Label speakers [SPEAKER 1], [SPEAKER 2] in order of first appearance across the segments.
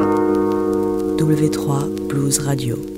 [SPEAKER 1] W3 Blues Radio.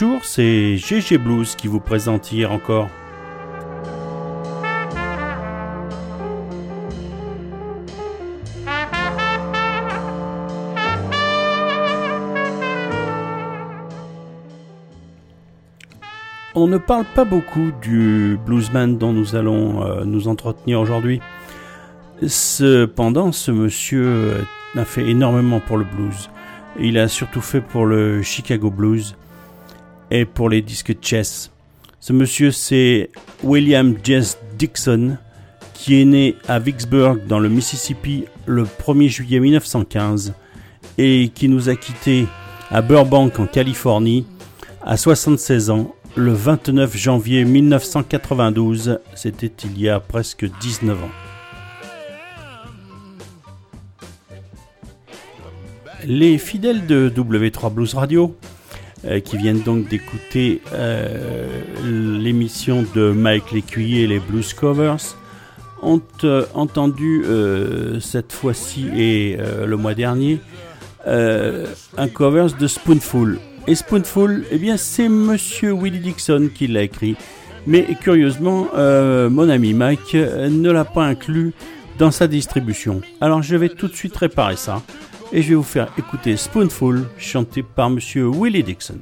[SPEAKER 2] Bonjour, c'est GG Blues qui vous présente hier encore. On ne parle pas beaucoup du bluesman dont nous allons euh, nous entretenir aujourd'hui. Cependant, ce monsieur a fait énormément pour le blues. Il a surtout fait pour le Chicago Blues et pour les disques chess. Ce monsieur, c'est William Jess Dixon, qui est né à Vicksburg dans le Mississippi le 1er juillet 1915 et qui nous a quittés à Burbank en Californie à 76 ans le 29 janvier 1992. C'était il y a presque 19 ans. Les fidèles de W3 Blues Radio euh, qui viennent donc d'écouter euh, l'émission de Mike Lécuyer, les Blues Covers, ont euh, entendu cette fois-ci et le mois dernier un covers de Spoonful. Et Spoonful, eh bien, c'est Monsieur Willie Dixon qui l'a écrit. Mais curieusement, mon ami Mike ne l'a pas inclus dans sa distribution. Alors je vais tout de suite réparer ça et je vais vous faire écouter Spoonful chanté par monsieur Willie Dixon.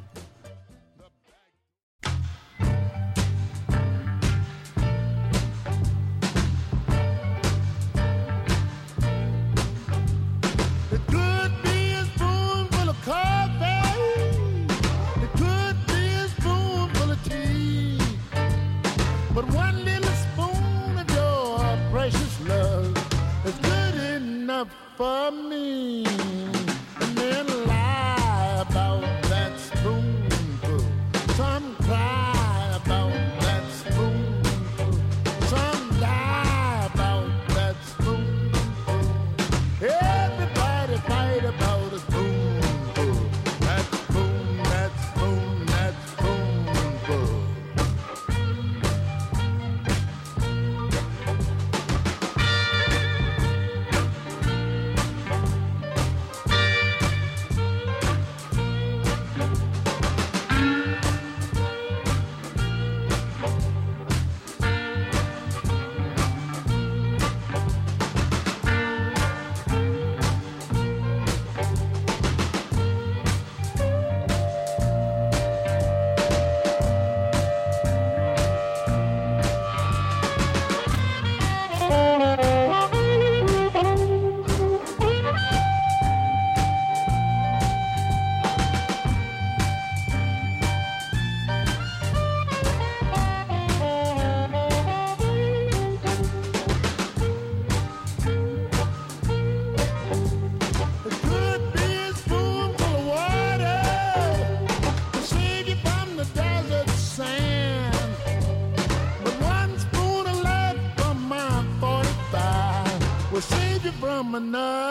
[SPEAKER 3] Gemini.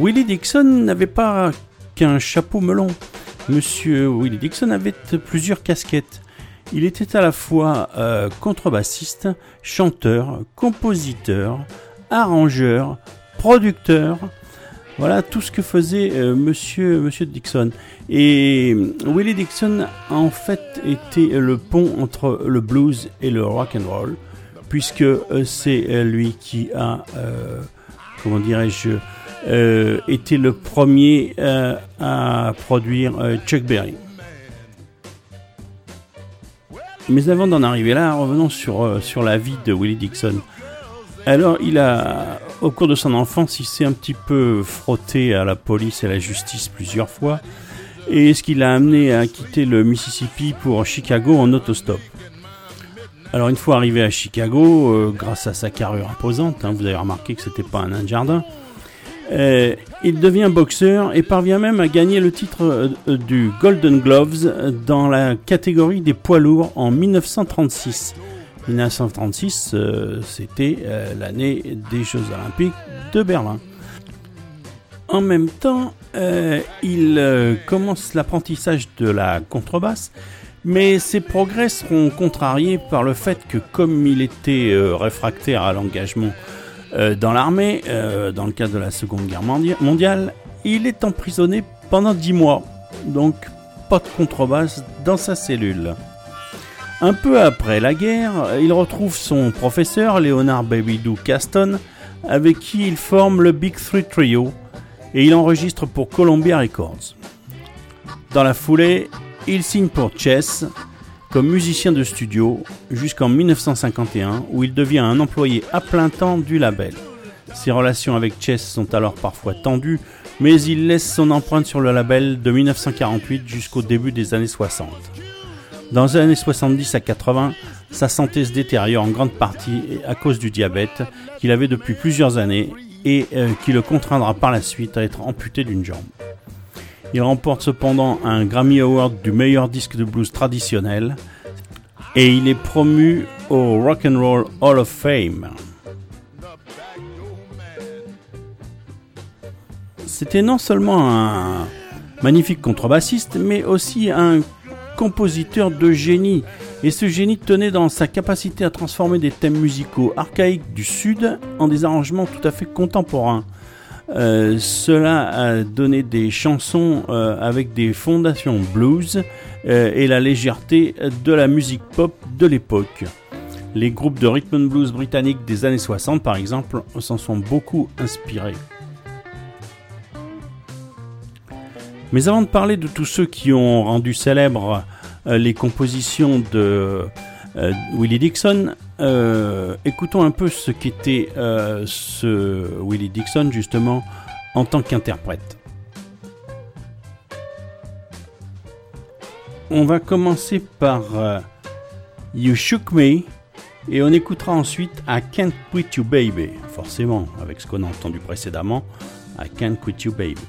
[SPEAKER 2] Willie Dixon n'avait pas qu'un chapeau melon. Monsieur Willie Dixon avait plusieurs casquettes. Il était à la fois euh, contrebassiste, chanteur, compositeur, arrangeur, producteur. Voilà tout ce que faisait euh, monsieur, monsieur Dixon. Et euh, Willie Dixon a en fait été le pont entre le blues et le rock and roll, puisque c'est lui qui a, comment dirais-je, euh, été le premier euh, à produire euh, Chuck Berry. Mais avant d'en arriver là, revenons sur, sur la vie de Willie Dixon. Alors, il a, au cours de son enfance, il s'est un petit peu frotté à la police et à la justice plusieurs fois, et ce qui l'a amené à quitter le Mississippi pour Chicago en autostop. Alors, une fois arrivé à Chicago, grâce à sa carrure imposante, hein, vous avez remarqué que c'était pas un nain de jardin, euh, il devient boxeur et parvient même à gagner le titre euh, du Golden Gloves dans la catégorie des poids lourds en 1936. 1936, euh, c'était l'année des Jeux Olympiques de Berlin. En même temps, il commence l'apprentissage de la contrebasse, mais ses progrès seront contrariés par le fait que comme il était réfractaire à l'engagement euh, dans l'armée, euh, dans le cadre de la Seconde Guerre mondia- mondiale, il est emprisonné pendant 10 mois. Donc, pas de contrebasse dans sa cellule. Un peu après la guerre, il retrouve son professeur, Leonard Babydou Caston, avec qui il forme le Big Three Trio, et il enregistre pour Columbia Records. Dans la foulée, il signe pour Chess comme musicien de studio jusqu'en 1951 où il devient un employé à plein temps du label. Ses relations avec Chess sont alors parfois tendues, mais il laisse son empreinte sur le label de 1948 jusqu'au début des années 60. Dans les années 70 à 80, sa santé se détériore en grande partie à cause du diabète qu'il avait depuis plusieurs années et euh, qui le contraindra par la suite à être amputé d'une jambe. Il remporte cependant un Grammy Award du meilleur disque de blues traditionnel et il est promu au Rock and Roll Hall of Fame. C'était non seulement un magnifique contrebassiste, mais aussi un compositeur de génie. Et ce génie tenait dans sa capacité à transformer des thèmes musicaux archaïques du Sud en des arrangements tout à fait contemporains. Euh, cela a donné des chansons euh, avec des fondations blues euh, et la légèreté de la musique pop de l'époque. Les groupes de rhythm and blues britanniques des années 60, par exemple, s'en sont beaucoup inspirés. Mais avant de parler de tous ceux qui ont rendu célèbres les compositions de euh, Willie Dixon, euh, écoutons un peu ce qu'était euh, ce Willie Dixon justement en tant qu'interprète. On va commencer par You Shook Me et on écoutera ensuite I Can't Quit You Baby, forcément avec ce qu'on a entendu précédemment, I Can't Quit You Baby.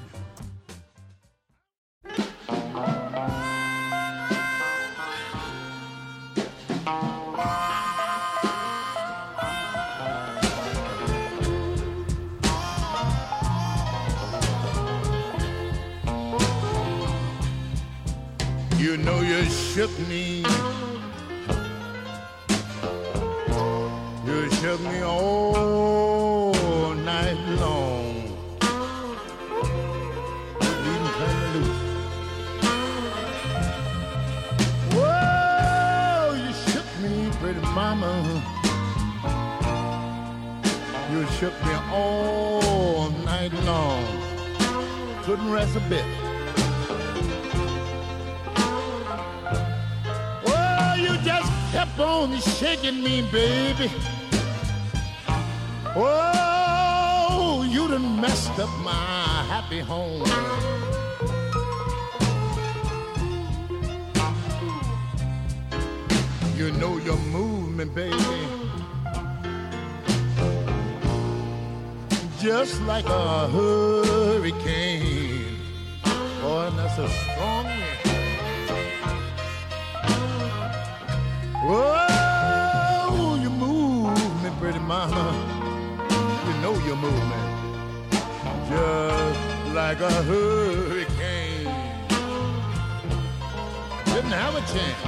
[SPEAKER 3] Shook me. You shook me all night long. Whoa, you shook me, pretty mama. You shook me all night long. Couldn't rest a bit. Kept on shaking me, baby. Oh, you done messed up my happy home. You know your movement, baby. Just like a hurricane. Boy, that's a strong wind. Oh, you move me, pretty mama. You know you move me. Just like a hurricane. Didn't have a chance.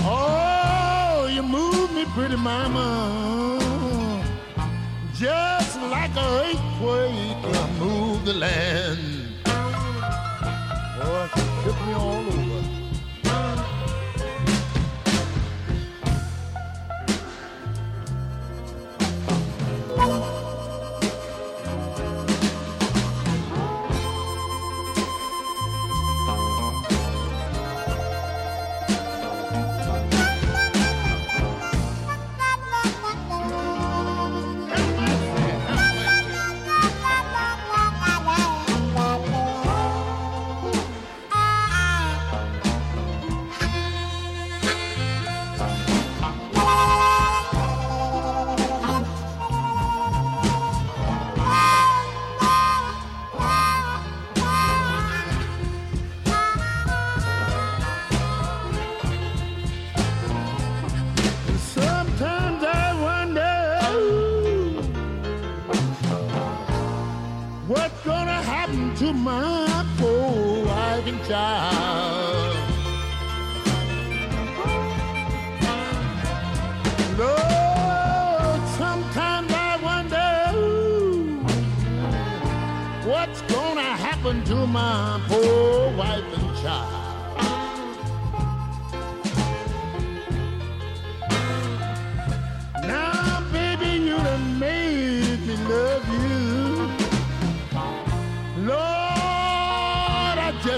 [SPEAKER 3] Oh, you move me, pretty mama. Just like a earthquake, you move the land. Oh, it shook me all over.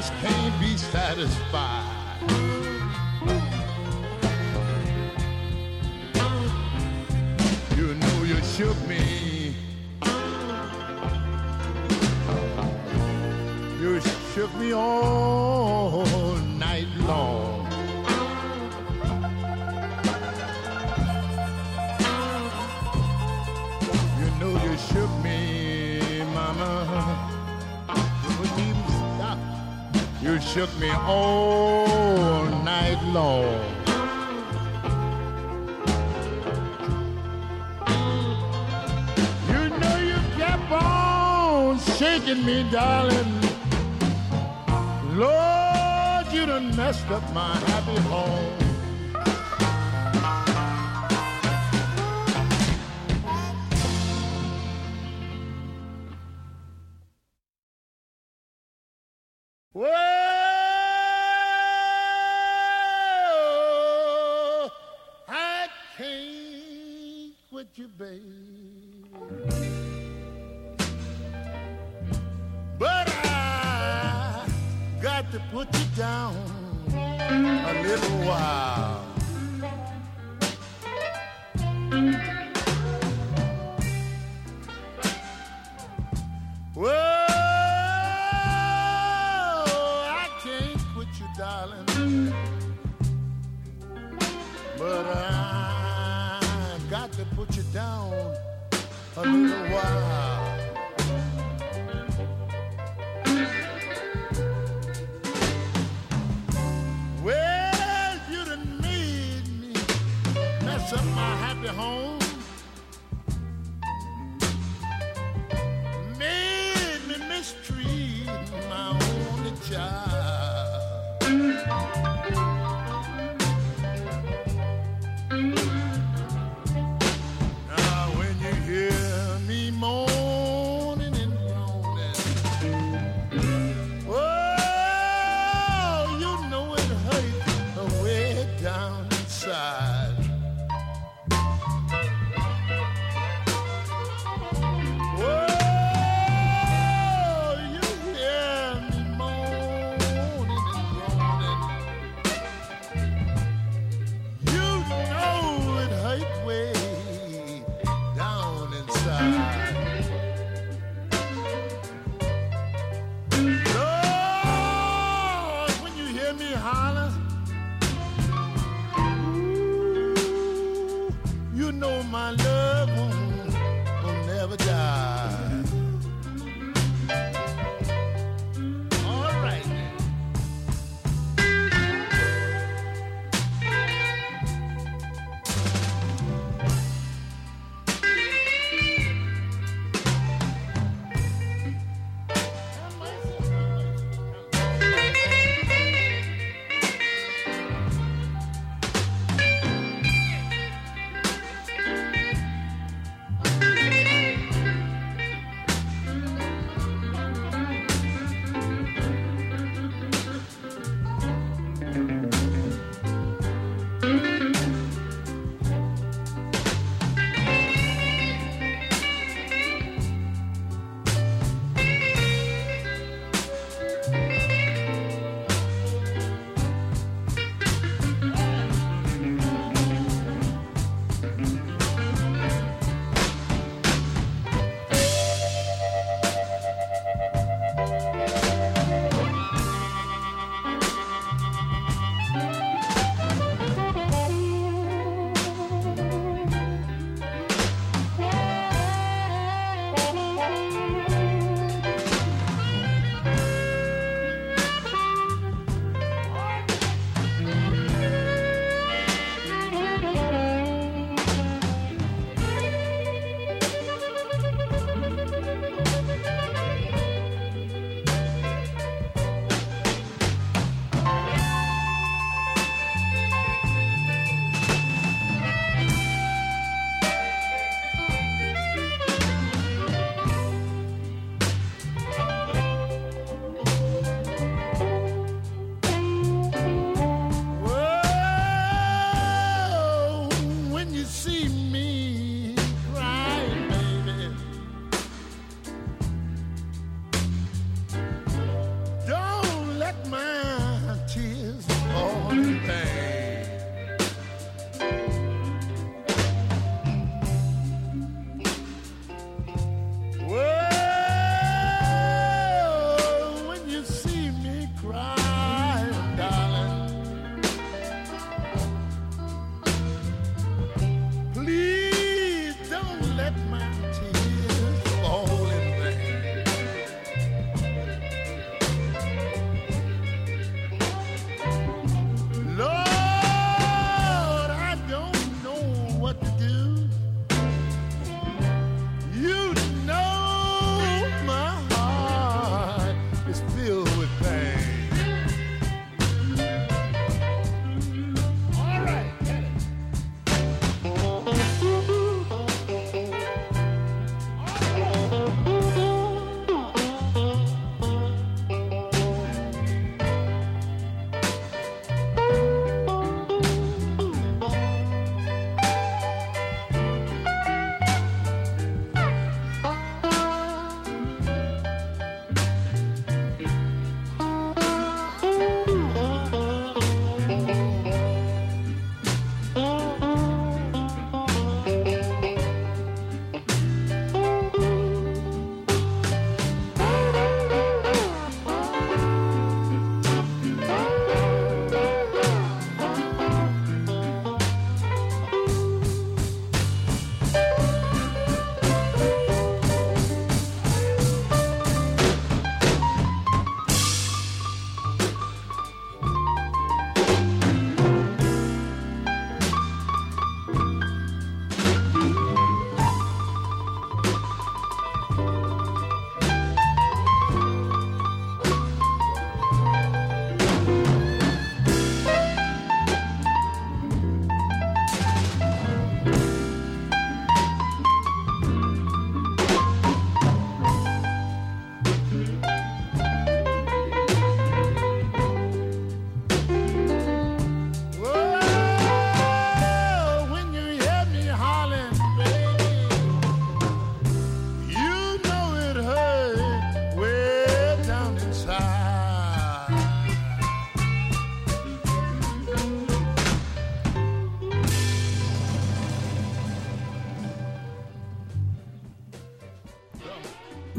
[SPEAKER 3] Just can't be satisfied. You know you shook me. You shook me all shook me all night long. You know you kept on shaking me, darling. Lord, you done messed up my happy home.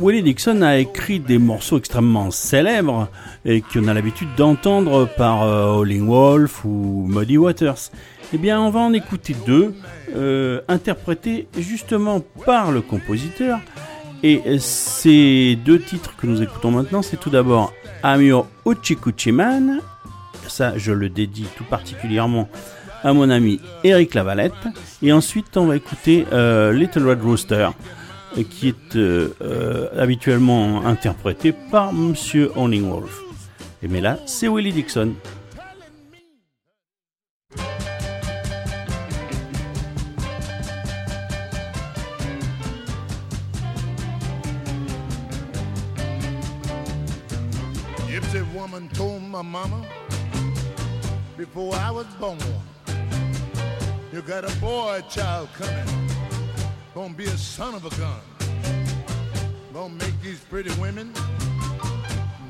[SPEAKER 2] Willie Dixon a écrit des morceaux extrêmement célèbres et qu'on a l'habitude d'entendre par euh, Howling Wolf ou Muddy Waters. Eh bien, on va en écouter deux, euh, interprétés justement par le compositeur. Et ces deux titres que nous écoutons maintenant, c'est tout d'abord Amio Uchikuchiman. Ça, je le dédie tout particulièrement à mon ami Eric Lavalette. Et ensuite, on va écouter euh, Little Red Rooster qui est euh, euh, habituellement interprété par Monsieur Wolf. Et mais là, c'est Willie Dixon.
[SPEAKER 3] Mama before I was born, you got a boy child coming. Gonna be a son of a gun. Gonna make these pretty women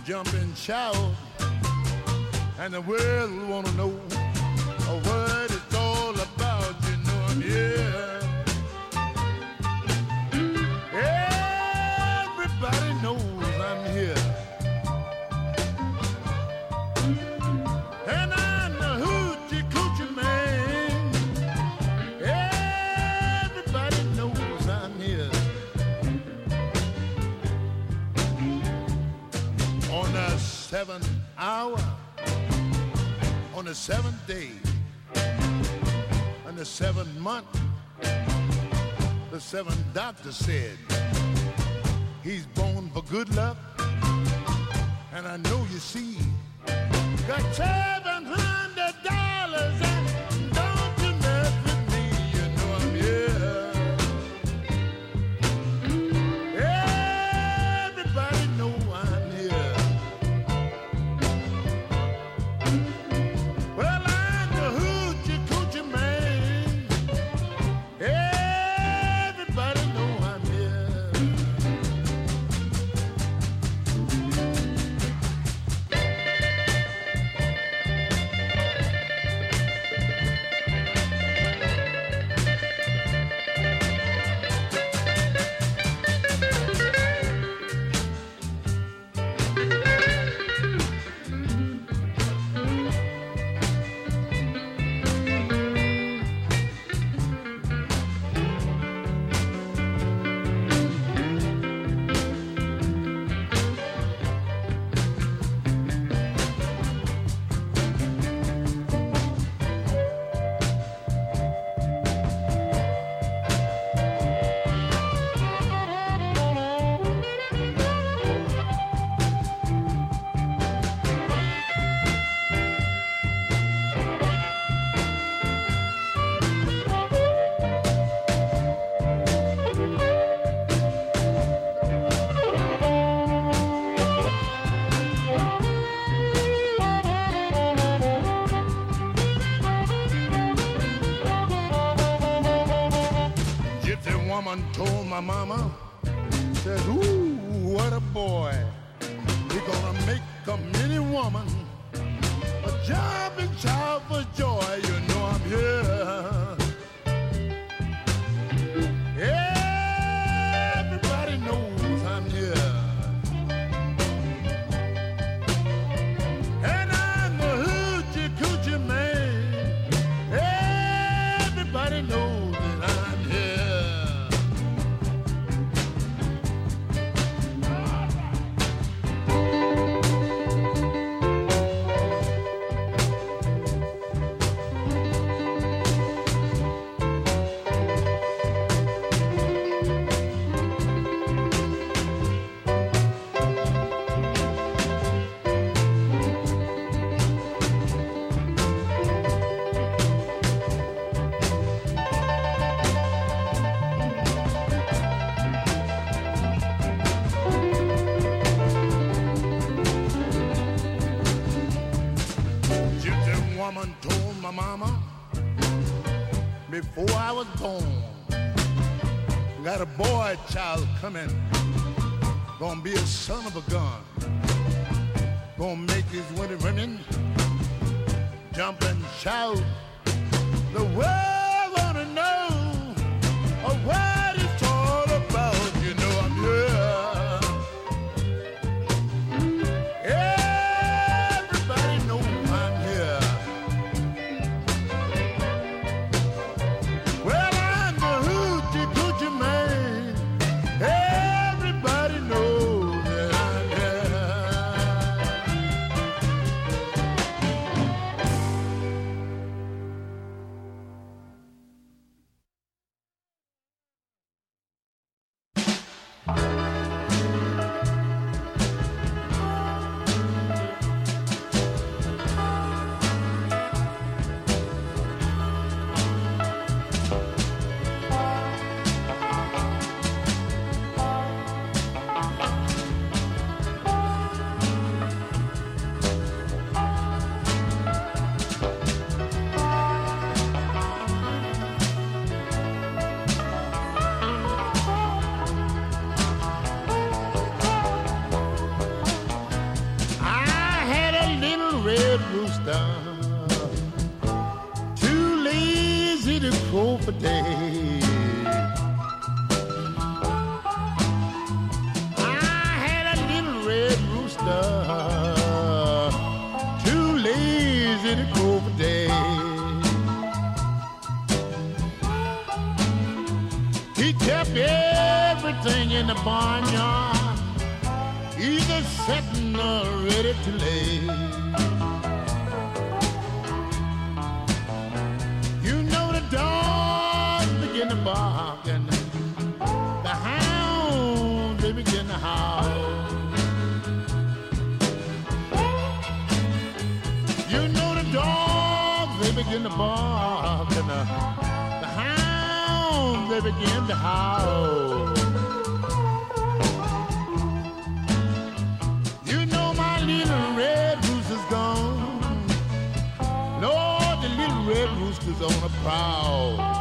[SPEAKER 3] jump and shout. And the world will wanna know what it's all about. You know I'm here. Seventh hour, on the seventh day, on the seventh month, the seventh doctor said he's born for good luck. And I know you see, got seven hundred dollars born, got a boy child coming, gonna be a son of a gun, city crow for days. I had a little red rooster, too lazy to crow for days. He kept everything in the barnyard, either setting or ready to lay. Begin to bark and the, the hounds they begin to howl. You know my little red rooster's gone. Lord, the little red rooster's on a prowl.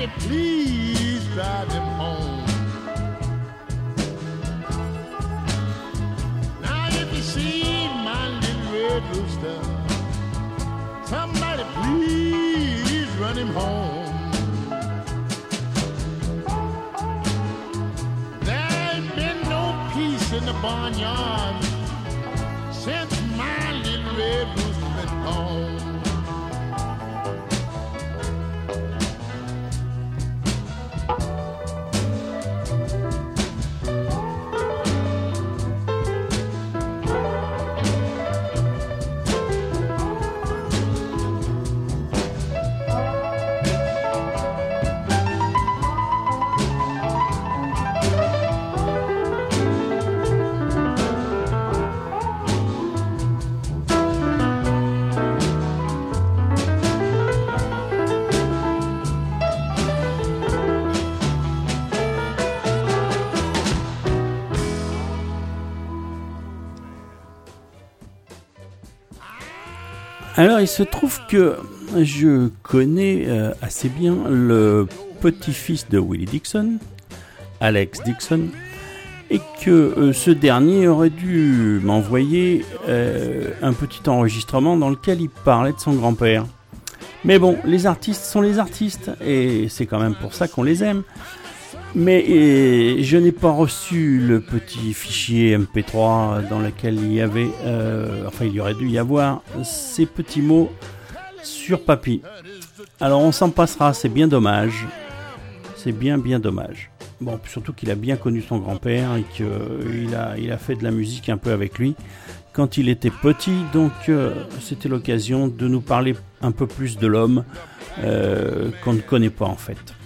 [SPEAKER 3] it, please.
[SPEAKER 2] Alors, il se trouve que je connais euh, assez bien le petit-fils de Willie Dixon, Alex Dixon, et que euh, ce dernier aurait dû m'envoyer euh, un petit enregistrement dans lequel il parlait de son grand-père. Mais bon, les artistes sont les artistes, et c'est quand même pour ça qu'on les aime. Mais et, je n'ai pas reçu le petit fichier MP3 dans lequel il y avait, euh, enfin il y aurait dû y avoir ces petits mots sur papy. Alors on s'en passera, c'est bien dommage. C'est bien bien dommage. Bon, surtout qu'il a bien connu son grand-père et qu'il a, il a fait de la musique un peu avec lui quand il était petit. Donc euh, c'était l'occasion de nous parler un peu plus de l'homme euh, qu'on ne connaît pas en fait.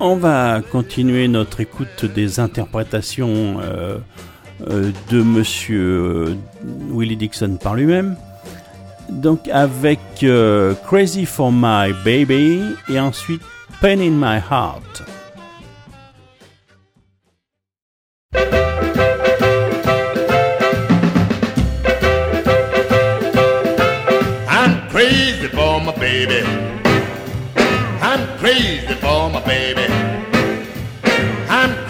[SPEAKER 2] On va continuer notre écoute des interprétations euh, euh, de Monsieur euh, Willie Dixon par lui-même. Donc avec Crazy for My Baby et ensuite Pain in My Heart.
[SPEAKER 3] I'm crazy for my baby. I'm crazy for my baby.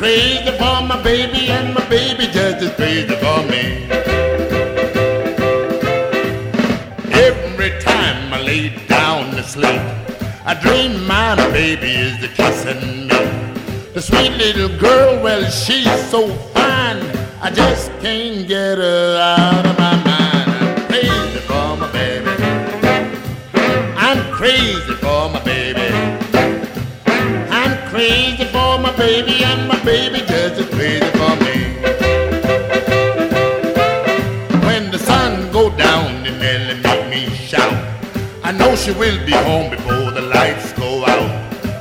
[SPEAKER 3] Crazy for my baby, and my baby just as crazy for me. Every time I lay down to sleep, I dream my baby is the kissing me. The sweet little girl, well, she's so fine, I just can't get her out of my mind. She will be home before the lights go out.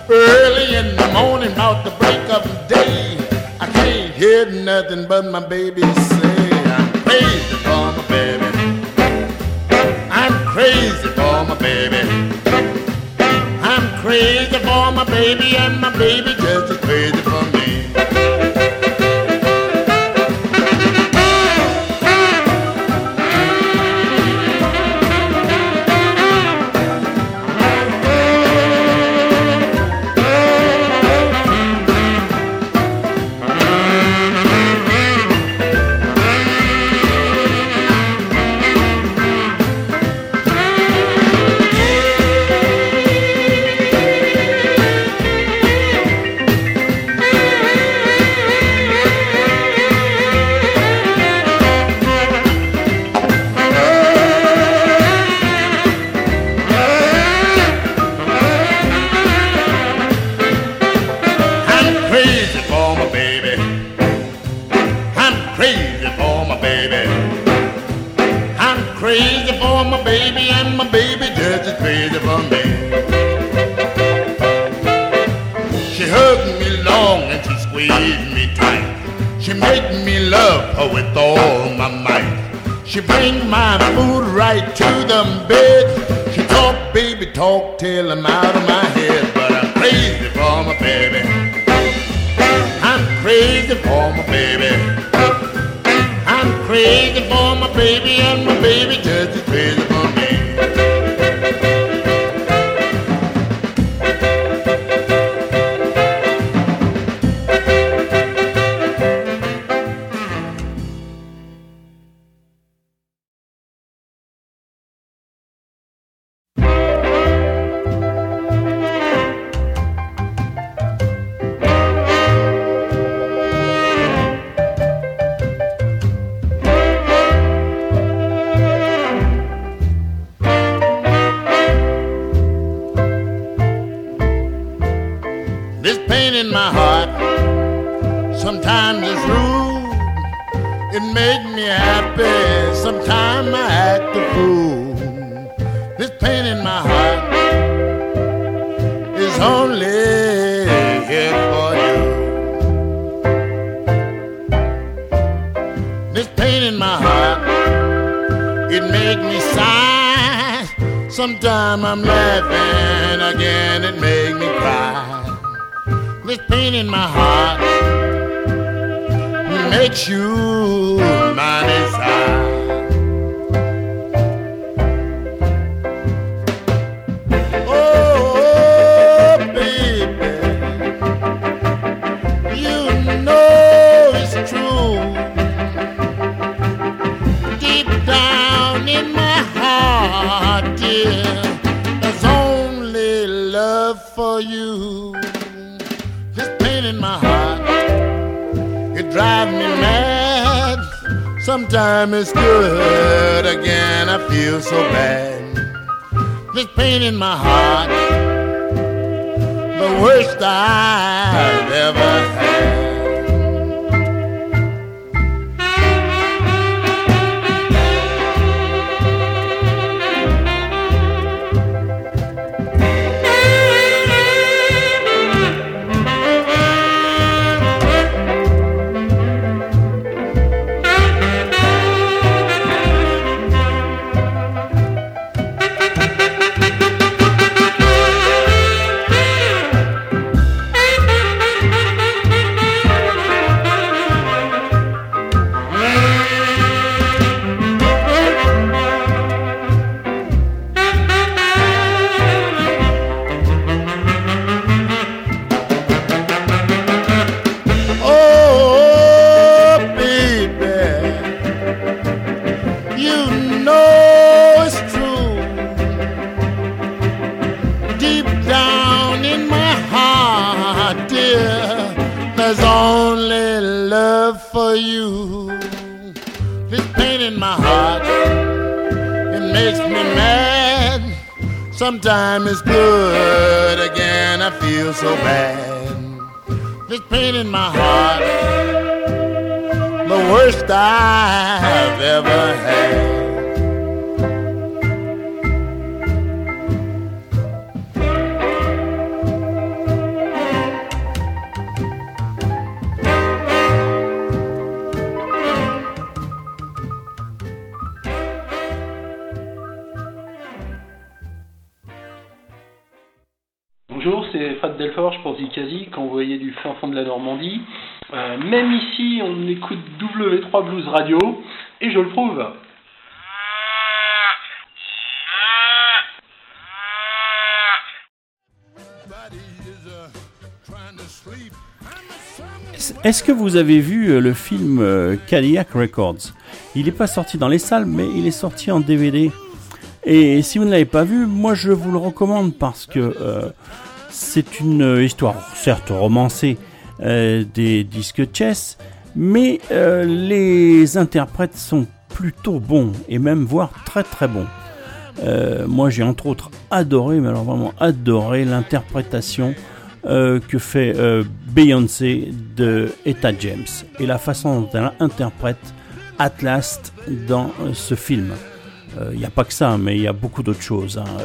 [SPEAKER 3] Early in the morning, about the break of day, I can't hear nothing but my baby say, I'm crazy for my baby. I'm crazy for my baby. I'm crazy for my baby, and my baby just Sometimes I'm laughing, again it makes me cry. This pain in my heart makes you Sometimes it's good, again I feel so bad. This pain in my heart, the worst I've ever had. Sometimes it's good, again I feel so bad. This pain in my heart, the worst I've ever had.
[SPEAKER 4] W3 Blues Radio, et je le prouve.
[SPEAKER 2] Est-ce que vous avez vu euh, le film euh, Cadillac Records? Il n'est pas sorti dans les salles, mais il est sorti en DVD. Et si vous ne l'avez pas vu, moi je vous le recommande parce que euh, c'est une histoire, certes romancée, des disques chess, mais les interprètes sont plutôt bons et même voire très très bons. moi j'ai entre autres adoré, mais alors vraiment adoré l'interprétation euh, que fait euh, Beyoncé de Etta James et la façon dont elle interprète Atlas dans euh, ce film. Il n'y a pas que ça, mais il y a beaucoup d'autres choses. Hein.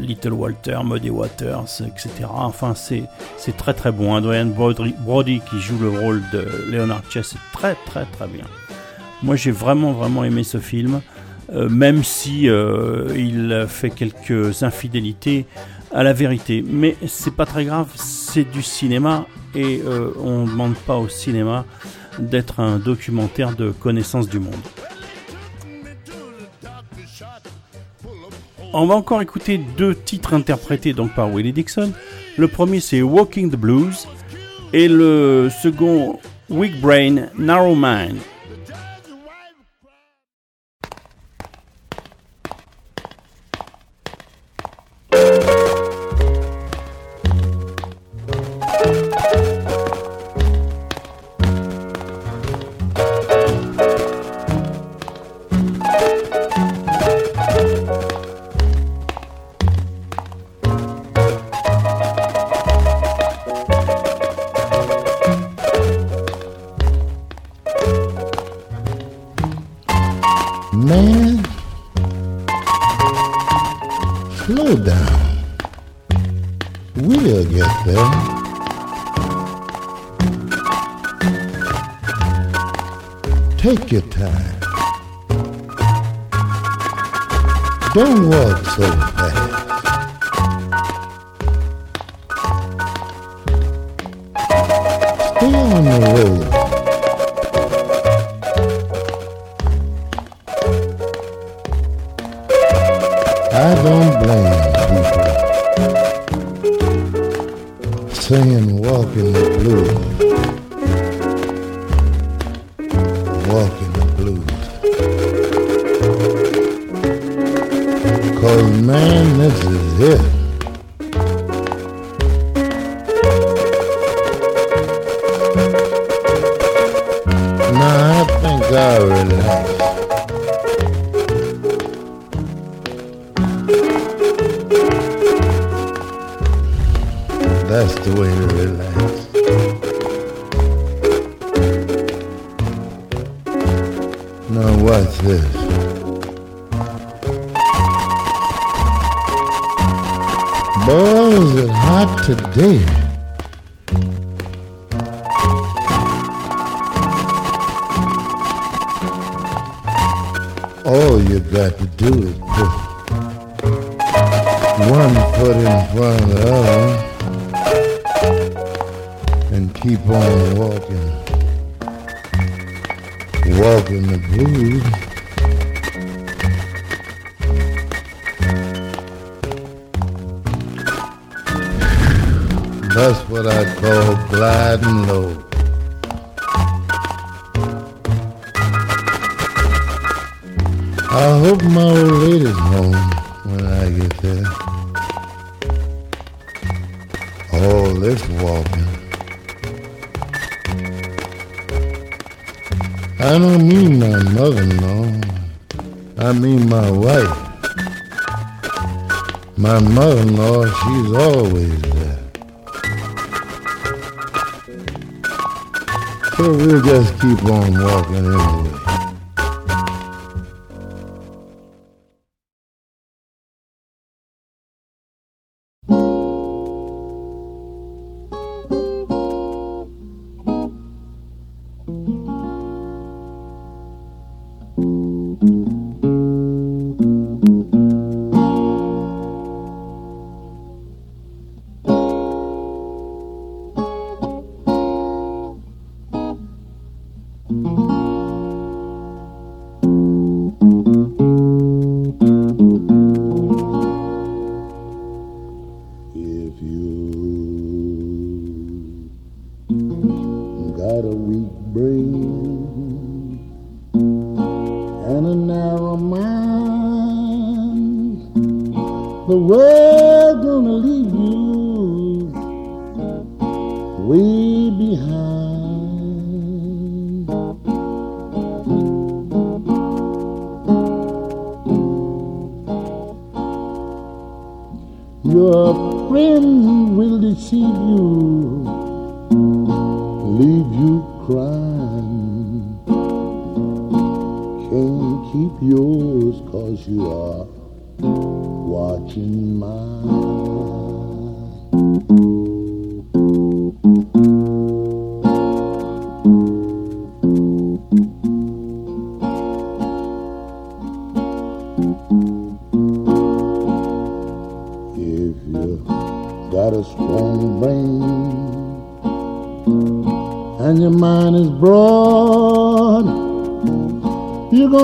[SPEAKER 2] Little Walter, Muddy Waters, etc. Enfin, c'est très très bon. Adrian Brody, qui joue le rôle de Leonard Chess, c'est très très très bien. Moi, j'ai vraiment vraiment aimé ce film, même si il fait quelques infidélités à la vérité. Mais c'est pas très grave, c'est du cinéma et euh, on ne demande pas au cinéma d'être un documentaire de connaissance du monde. On va encore écouter deux titres interprétés donc par Willie Dixon. Le premier c'est Walking the Blues et le second Weak Brain, Narrow Mind. All you got to do is put one foot in front of the other and keep on walking, walking the blues. That's what I call gliding low. I hope my old lady's home when I get there. All this walking. I don't mean my mother-in-law. I mean my wife. My mother-in-law, she's always there. So we'll just keep on walking anyway.
[SPEAKER 5] Keep yours cause you are watching mine.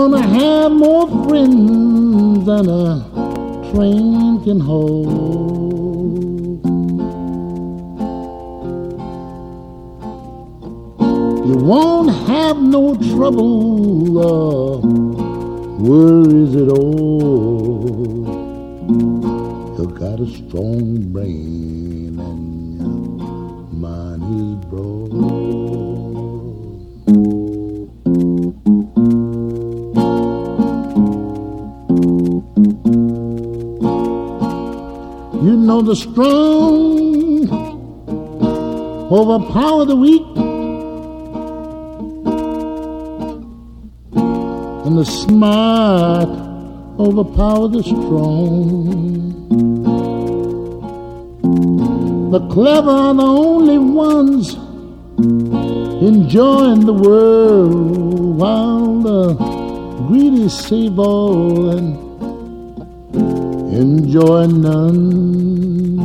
[SPEAKER 5] Gonna have more friends than a train can hold. You won't have no trouble or worries at all. You got a strong brain and your mind is broad. The strong overpower the weak, and the smart overpower the strong. The clever are the only ones enjoying the world, while the greedy save all and enjoy none.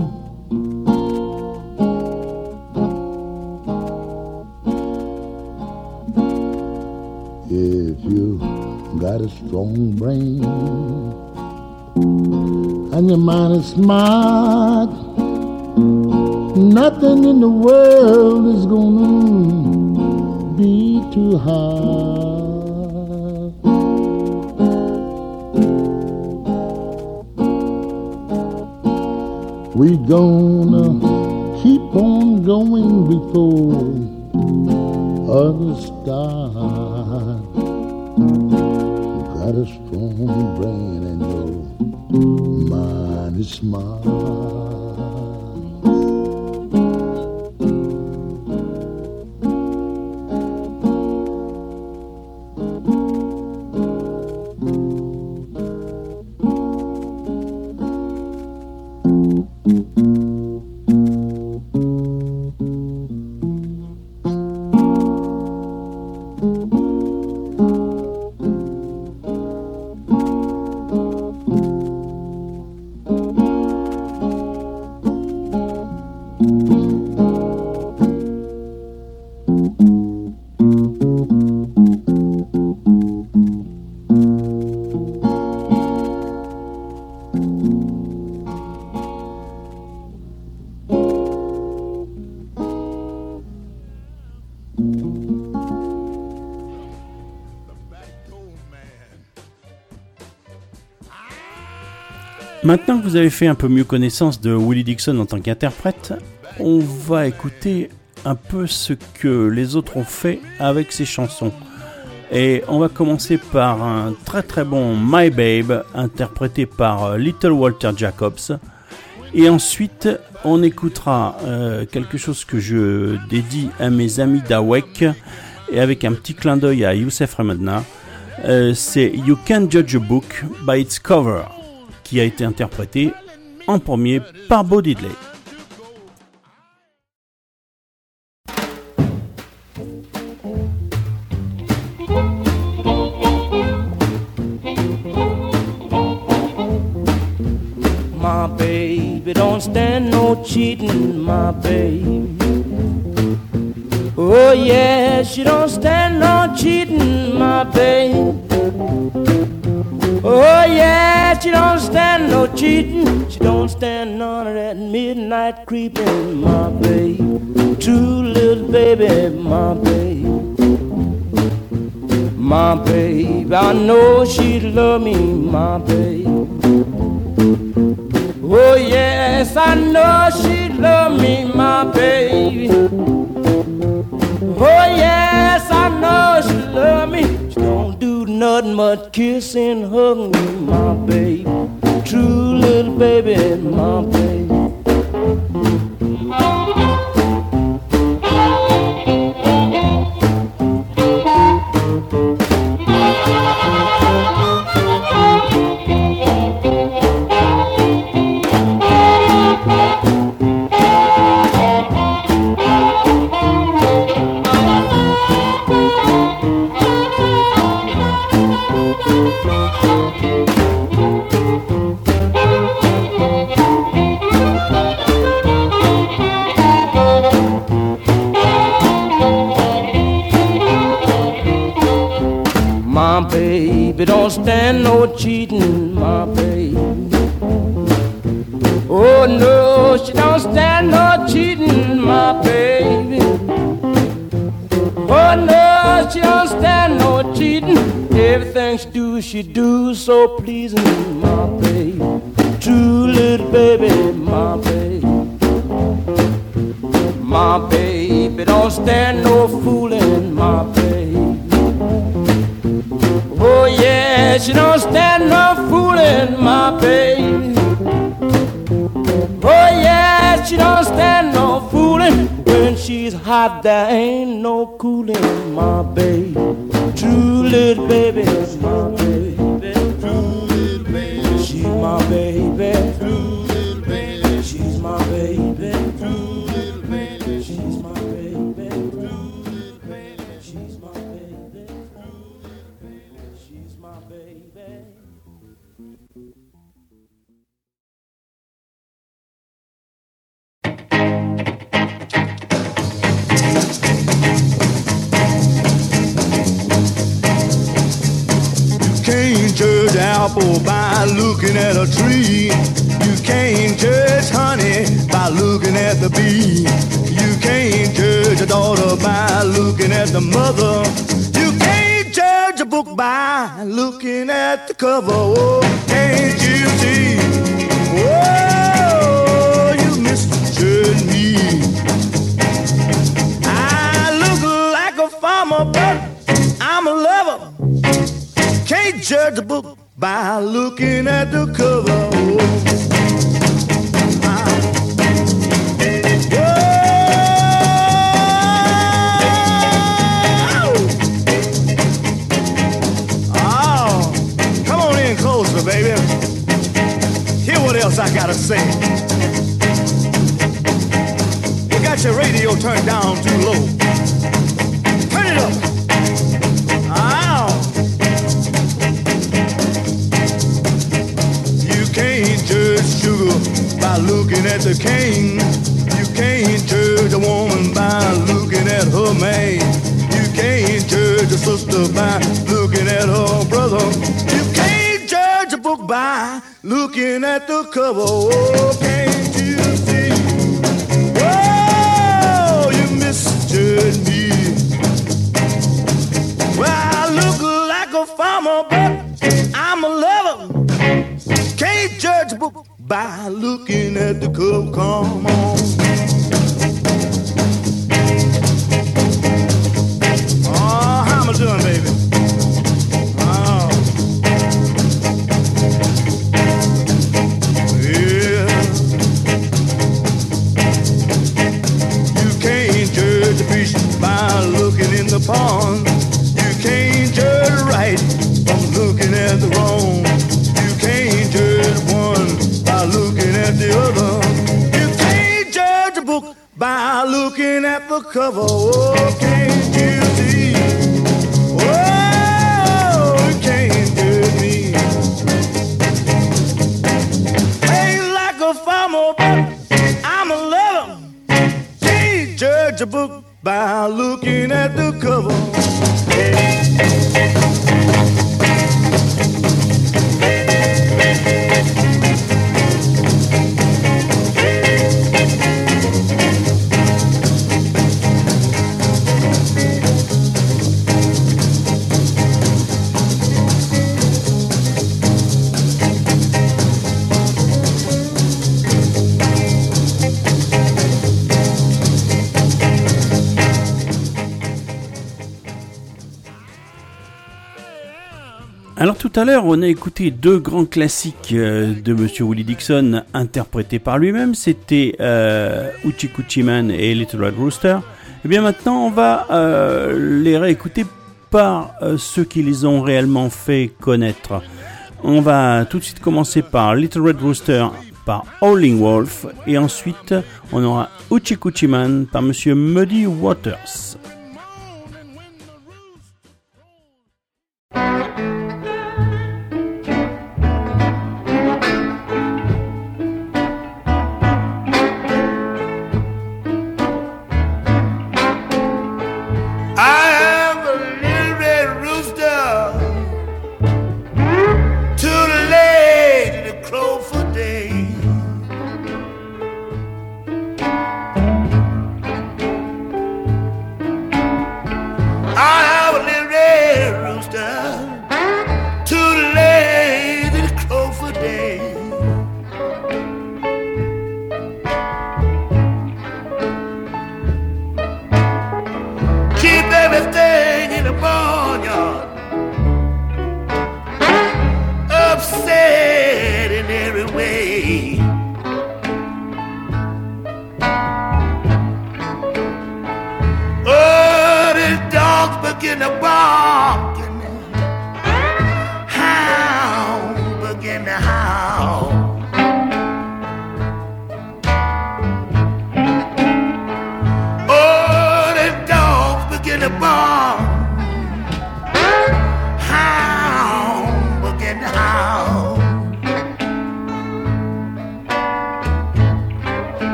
[SPEAKER 5] If you got a strong brain and your mind is smart, nothing in the world is gonna be too hard. We gonna keep on going before others die. You got a strong brain and your mind is smart.
[SPEAKER 2] Vous avez fait un peu mieux connaissance de Willie Dixon en tant qu'interprète, on va écouter un peu ce que les autres ont fait avec ces chansons. Et on va commencer par un très très bon My Babe, interprété par euh, Little Walter Jacobs. Et ensuite, on écoutera euh, quelque chose que je dédie à mes amis d'Awek, et avec un petit clin d'œil à Youssef Ramadna. Euh, C'est You Can Judge a Book by its Cover, qui a été interprété en premier par Bo Diddley.
[SPEAKER 6] My don't stand no cheating, my baby. Oh yeah, she don't stand no cheating, my baby. Oh yeah, she don't stand no cheating. She don't stand none of that midnight creeping, my baby. True little baby, my baby. My baby, I know she'd love me, my baby. Oh yes, I know she'd love me, my baby. But kiss and hug me, my baby. True little baby, my baby.
[SPEAKER 7] At the cover. Oh, can't you see? Oh, you me. I look like a farmer, but I'm a lover. Can't judge a book by looking at the cover. Gotta say. You got your radio turned down too low. Turn it up. Ow. You can't judge sugar by looking at the cane. You can't judge a woman by looking at her man. You can't judge a sister by looking at her brother. Looking at the cover. Oh, can't you see? Oh, you misjudge me. Well, I look like a farmer, but I'm a lover. Can't judge a book by looking at the cover. Come on. Pond. You can't judge right from looking at the wrong. You can't judge one by looking at the other. You can't judge a book by looking at the cover. Oh, can't you by looking at the cover.
[SPEAKER 2] À l'heure, on a écouté deux grands classiques euh, de Monsieur Willie Dixon interprétés par lui-même. C'était euh, Man et Little Red Rooster. Et eh bien maintenant, on va euh, les réécouter par euh, ceux qui les ont réellement fait connaître. On va tout de suite commencer par Little Red Rooster par Howling Wolf et ensuite on aura Uchi par Monsieur Muddy Waters.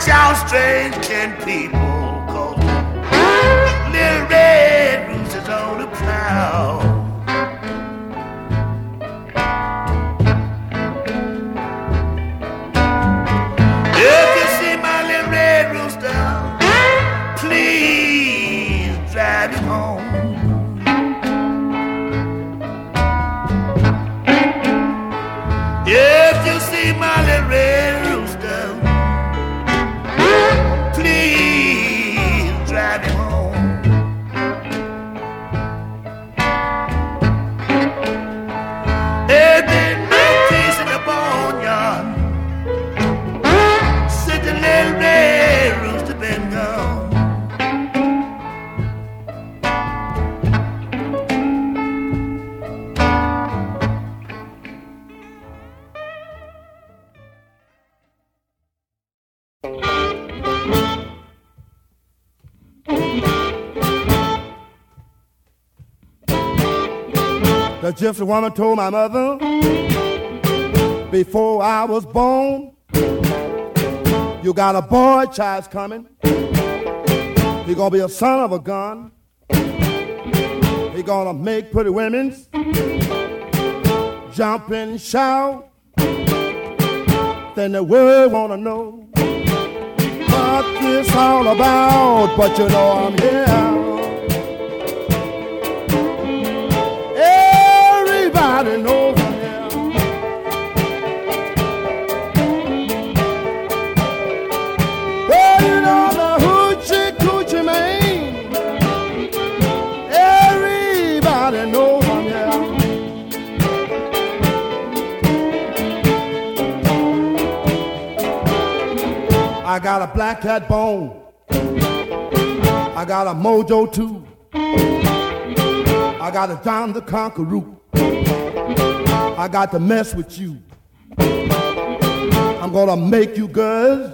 [SPEAKER 3] Watch out, strange kin people. 'cause Little red roosters on the prowl.
[SPEAKER 8] Gypsy woman told my mother before I was born, you got a boy child's coming. He gonna be a son of a gun. He gonna make pretty women jump and shout. Then the world wanna know what this all about. But you know I'm here. Everybody knows I'm. Well, you know the hoochie coochie man. Everybody knows I'm. I got a black cat bone. I got a mojo too. I got a John the Conqueror. I got to mess with you. I'm gonna make you girls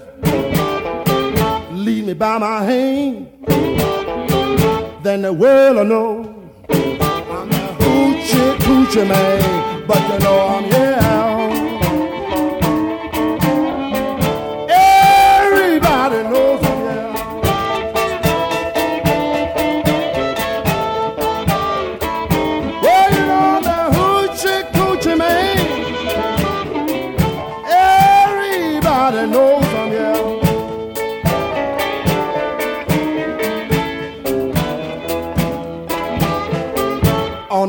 [SPEAKER 8] lead me by my hand. Then the world will know I'm a hoochie coochie man, but you know I'm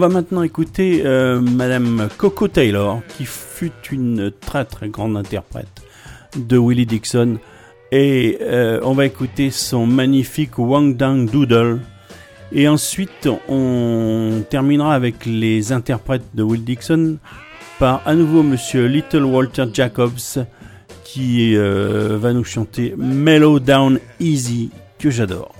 [SPEAKER 2] va maintenant écouter euh, Madame Coco Taylor, qui fut une très très grande interprète de Willie Dixon. Et euh, on va écouter son magnifique Wang Dang Doodle. Et ensuite, on terminera avec les interprètes de Will Dixon par à nouveau Monsieur Little Walter Jacobs qui euh, va nous chanter Mellow Down Easy que j'adore.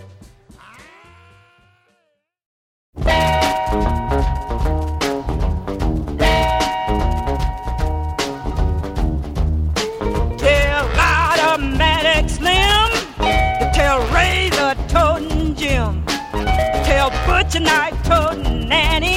[SPEAKER 9] tonight, toting and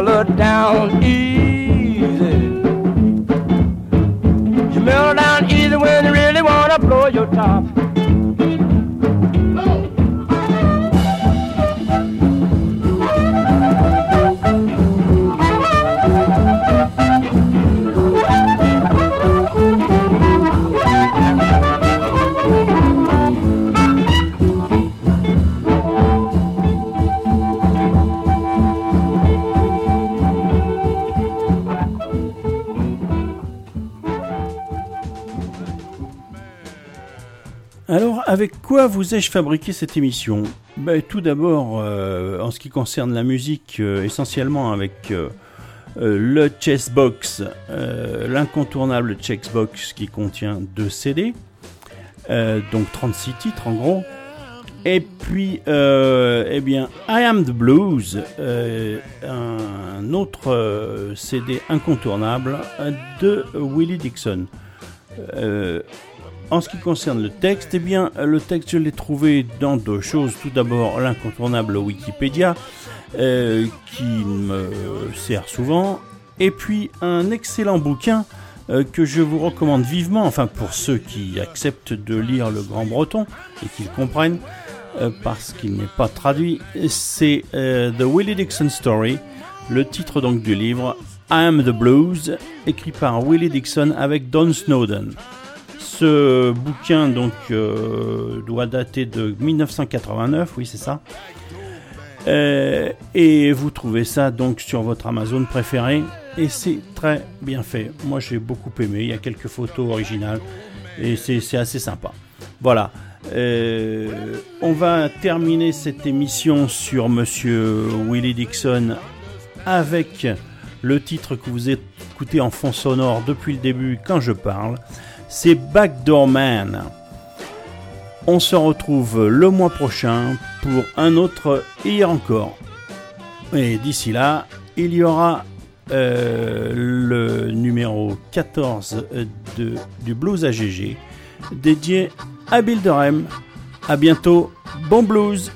[SPEAKER 9] holler down
[SPEAKER 6] east.
[SPEAKER 2] Alors, avec quoi vous ai-je fabriqué cette émission? Ben, Tout d'abord, euh, en ce qui concerne la musique, euh, essentiellement avec euh, le Chessbox, l'incontournable Chessbox qui contient deux CD, donc 36 titres en gros. Et puis, eh bien, I Am the Blues, un autre CD incontournable de Willie Dixon. En ce qui concerne le texte, eh bien, le texte, je l'ai trouvé dans deux choses. Tout d'abord, l'incontournable Wikipédia, euh, qui me sert souvent. Et puis, un excellent bouquin euh, que je vous recommande vivement, enfin pour ceux qui acceptent de lire le grand breton et qui le comprennent, euh, parce qu'il n'est pas traduit. C'est The Willie Dixon Story, le titre donc du livre I Am the Blues, écrit par Willie Dixon avec Don Snowden. Ce bouquin donc euh, doit dater de 1989, oui c'est ça. Euh, et vous trouvez ça donc sur votre Amazon préféré et c'est très bien fait. Moi j'ai beaucoup aimé, il y a quelques photos originales et c'est assez sympa. Voilà. Euh, on va terminer cette émission sur Monsieur Willie Dixon avec le titre que vous écoutez en fond sonore depuis le début quand je parle. C'est Backdoor Man. On se retrouve le mois prochain pour un autre Hier encore. Et d'ici là, il y aura euh, le numéro 14 de, du Blues AGG dédié à Bill Durham. À bientôt, bon blues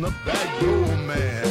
[SPEAKER 3] the back door man.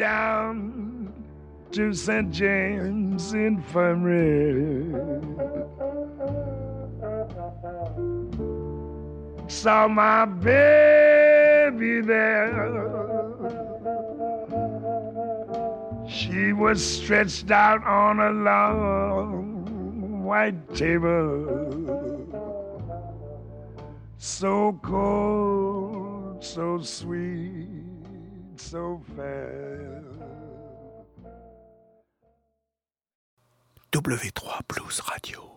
[SPEAKER 10] down to St. James Infirmary. Saw my baby there. She was stretched out on a long white table. So cold, so sweet Sauveur.
[SPEAKER 11] W3 Blues Radio.